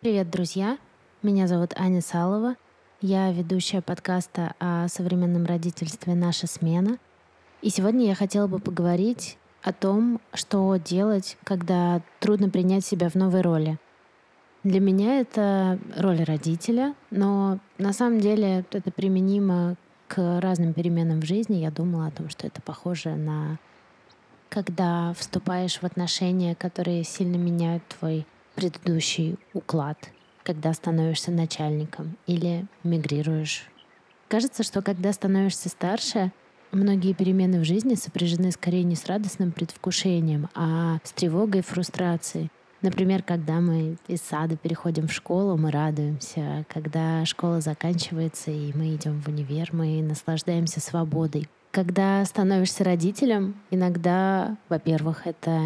Привет, друзья! Меня зовут Аня Салова. Я ведущая подкаста о современном родительстве «Наша смена». И сегодня я хотела бы поговорить о том, что делать, когда трудно принять себя в новой роли. Для меня это роль родителя, но на самом деле это применимо к разным переменам в жизни. Я думала о том, что это похоже на когда вступаешь в отношения, которые сильно меняют твой предыдущий уклад, когда становишься начальником или мигрируешь. Кажется, что когда становишься старше, многие перемены в жизни сопряжены скорее не с радостным предвкушением, а с тревогой и фрустрацией. Например, когда мы из сада переходим в школу, мы радуемся. Когда школа заканчивается и мы идем в универ, мы наслаждаемся свободой. Когда становишься родителем, иногда, во-первых, это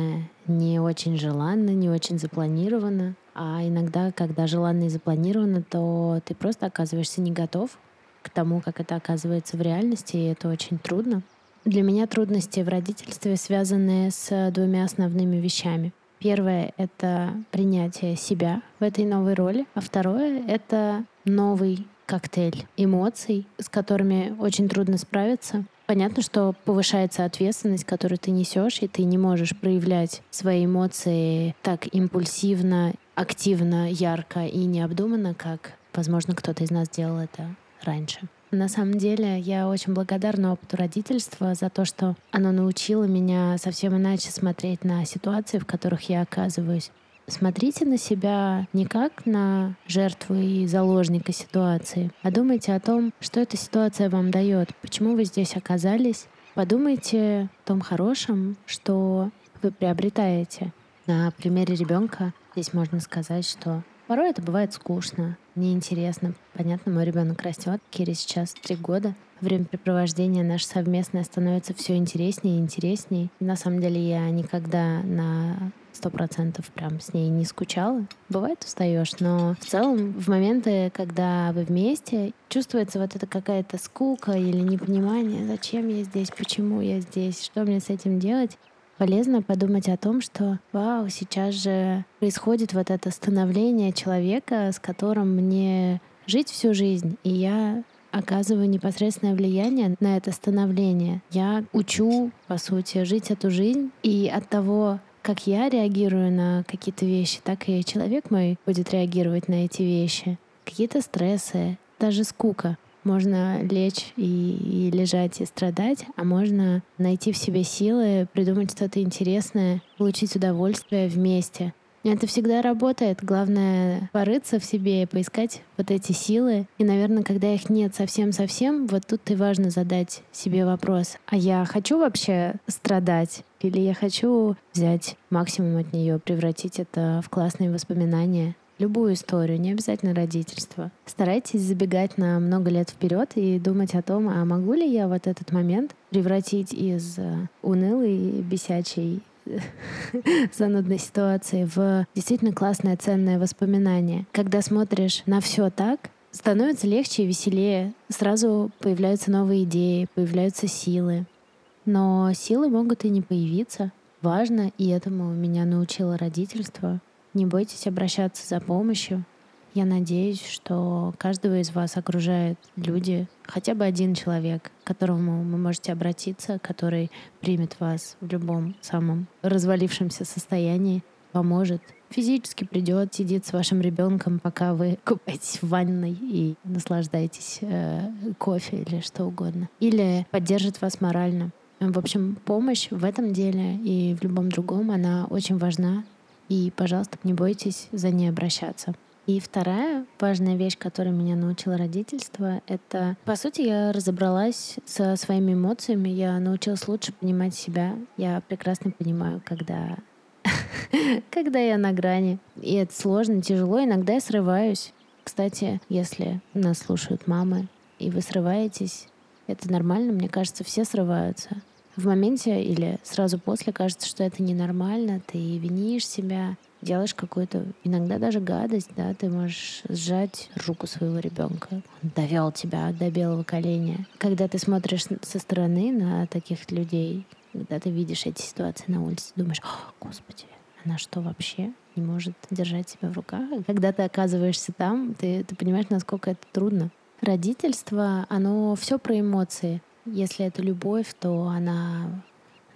не очень желанно, не очень запланировано, а иногда, когда желанно и запланировано, то ты просто оказываешься не готов к тому, как это оказывается в реальности, и это очень трудно. Для меня трудности в родительстве связаны с двумя основными вещами. Первое — это принятие себя в этой новой роли, а второе — это новый коктейль эмоций, с которыми очень трудно справиться. Понятно, что повышается ответственность, которую ты несешь, и ты не можешь проявлять свои эмоции так импульсивно, активно, ярко и необдуманно, как, возможно, кто-то из нас делал это раньше. На самом деле, я очень благодарна опыту родительства за то, что оно научило меня совсем иначе смотреть на ситуации, в которых я оказываюсь. Смотрите на себя не как на жертву и заложника ситуации, а думайте о том, что эта ситуация вам дает, почему вы здесь оказались. Подумайте о том хорошем, что вы приобретаете. На примере ребенка здесь можно сказать, что порой это бывает скучно, неинтересно. Понятно, мой ребенок растет, Кире сейчас три года. Времяпрепровождение наше совместное становится все интереснее и интереснее. На самом деле я никогда на сто процентов прям с ней не скучала. Бывает устаешь, но в целом в моменты, когда вы вместе, чувствуется вот эта какая-то скука или непонимание, зачем я здесь, почему я здесь, что мне с этим делать. Полезно подумать о том, что вау, сейчас же происходит вот это становление человека, с которым мне жить всю жизнь, и я оказываю непосредственное влияние на это становление. Я учу, по сути, жить эту жизнь, и от того, как я реагирую на какие-то вещи, так и человек мой будет реагировать на эти вещи. Какие-то стрессы, даже скука. Можно лечь и, и лежать и страдать, а можно найти в себе силы, придумать что-то интересное, получить удовольствие вместе. Это всегда работает. Главное — порыться в себе и поискать вот эти силы. И, наверное, когда их нет совсем-совсем, вот тут и важно задать себе вопрос. А я хочу вообще страдать? Или я хочу взять максимум от нее, превратить это в классные воспоминания? любую историю, не обязательно родительство. Старайтесь забегать на много лет вперед и думать о том, а могу ли я вот этот момент превратить из э, унылой, бесячей занудной ситуации в действительно классное, ценное воспоминание. Когда смотришь на все так, становится легче и веселее. Сразу появляются новые идеи, появляются силы. Но силы могут и не появиться. Важно, и этому меня научило родительство, не бойтесь обращаться за помощью. Я надеюсь, что каждого из вас окружают люди, хотя бы один человек, к которому вы можете обратиться, который примет вас в любом самом развалившемся состоянии, поможет, физически придет, сидит с вашим ребенком, пока вы купаетесь в ванной и наслаждаетесь э, кофе или что угодно. Или поддержит вас морально. В общем, помощь в этом деле и в любом другом, она очень важна. И, пожалуйста, не бойтесь за ней обращаться. И вторая важная вещь, которая меня научила родительство, это, по сути, я разобралась со своими эмоциями, я научилась лучше понимать себя. Я прекрасно понимаю, когда когда я на грани. И это сложно, тяжело. Иногда я срываюсь. Кстати, если нас слушают мамы, и вы срываетесь, это нормально. Мне кажется, все срываются. В моменте или сразу после кажется, что это ненормально, ты винишь себя, делаешь какую-то, иногда даже гадость, да, ты можешь сжать руку своего ребенка. Довел тебя до белого коленя. Когда ты смотришь со стороны на таких людей, когда ты видишь эти ситуации на улице, думаешь, О, господи, она что вообще не может держать себя в руках? Когда ты оказываешься там, ты, ты понимаешь, насколько это трудно. Родительство, оно все про эмоции. Если это любовь, то она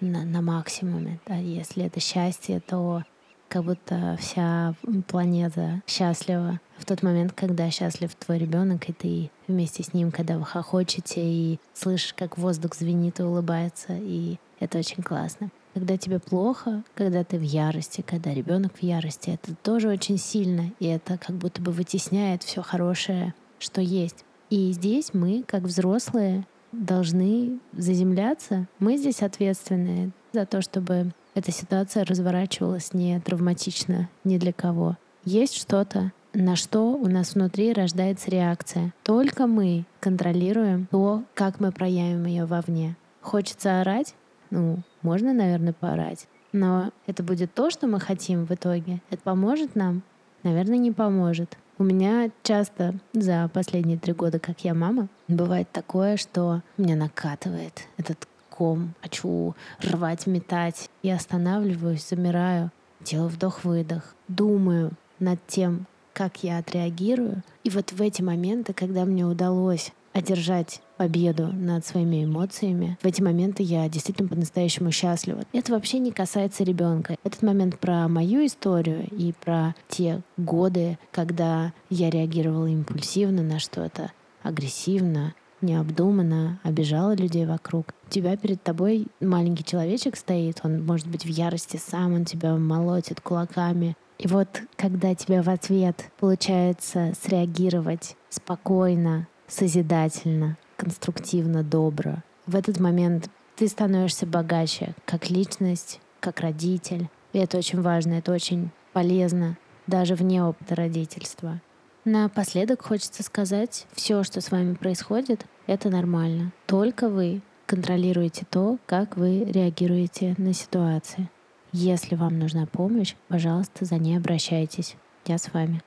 на, на максимуме. Да? Если это счастье, то как будто вся планета счастлива в тот момент, когда счастлив твой ребенок, и ты вместе с ним, когда вы хохочете и слышишь, как воздух звенит и улыбается, и это очень классно. Когда тебе плохо, когда ты в ярости, когда ребенок в ярости, это тоже очень сильно, и это как будто бы вытесняет все хорошее, что есть. И здесь мы, как взрослые, должны заземляться. Мы здесь ответственные за то, чтобы эта ситуация разворачивалась не травматично ни для кого. Есть что-то, на что у нас внутри рождается реакция. Только мы контролируем то, как мы проявим ее вовне. Хочется орать? Ну, можно, наверное, поорать. Но это будет то, что мы хотим в итоге. Это поможет нам? Наверное, не поможет. У меня часто за последние три года, как я мама, бывает такое, что меня накатывает этот ком, хочу рвать, метать. Я останавливаюсь, замираю, делаю вдох-выдох, думаю над тем, как я отреагирую. И вот в эти моменты, когда мне удалось одержать победу над своими эмоциями. В эти моменты я действительно по-настоящему счастлива. Это вообще не касается ребенка. Этот момент про мою историю и про те годы, когда я реагировала импульсивно на что-то, агрессивно, необдуманно, обижала людей вокруг. У тебя перед тобой маленький человечек стоит, он может быть в ярости сам, он тебя молотит кулаками. И вот когда тебе в ответ получается среагировать спокойно, созидательно, конструктивно, добро. В этот момент ты становишься богаче как личность, как родитель. И это очень важно, это очень полезно даже вне опыта родительства. Напоследок хочется сказать, все, что с вами происходит, это нормально. Только вы контролируете то, как вы реагируете на ситуации. Если вам нужна помощь, пожалуйста, за ней обращайтесь. Я с вами.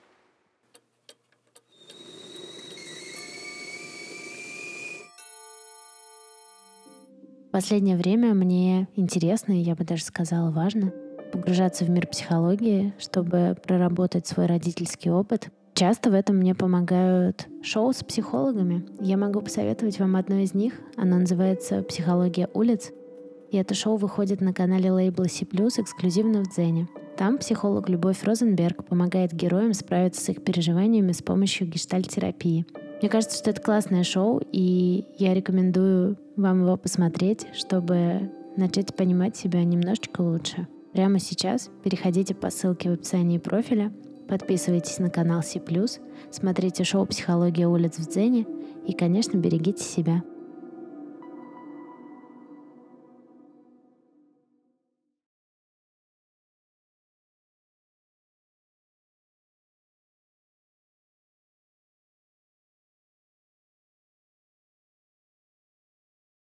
последнее время мне интересно, и я бы даже сказала важно, погружаться в мир психологии, чтобы проработать свой родительский опыт. Часто в этом мне помогают шоу с психологами. Я могу посоветовать вам одно из них. Оно называется «Психология улиц». И это шоу выходит на канале лейбла C+, эксклюзивно в Дзене. Там психолог Любовь Розенберг помогает героям справиться с их переживаниями с помощью гештальтерапии. Мне кажется, что это классное шоу, и я рекомендую вам его посмотреть, чтобы начать понимать себя немножечко лучше. Прямо сейчас переходите по ссылке в описании профиля, подписывайтесь на канал C+, смотрите шоу «Психология улиц в Дзене» и, конечно, берегите себя.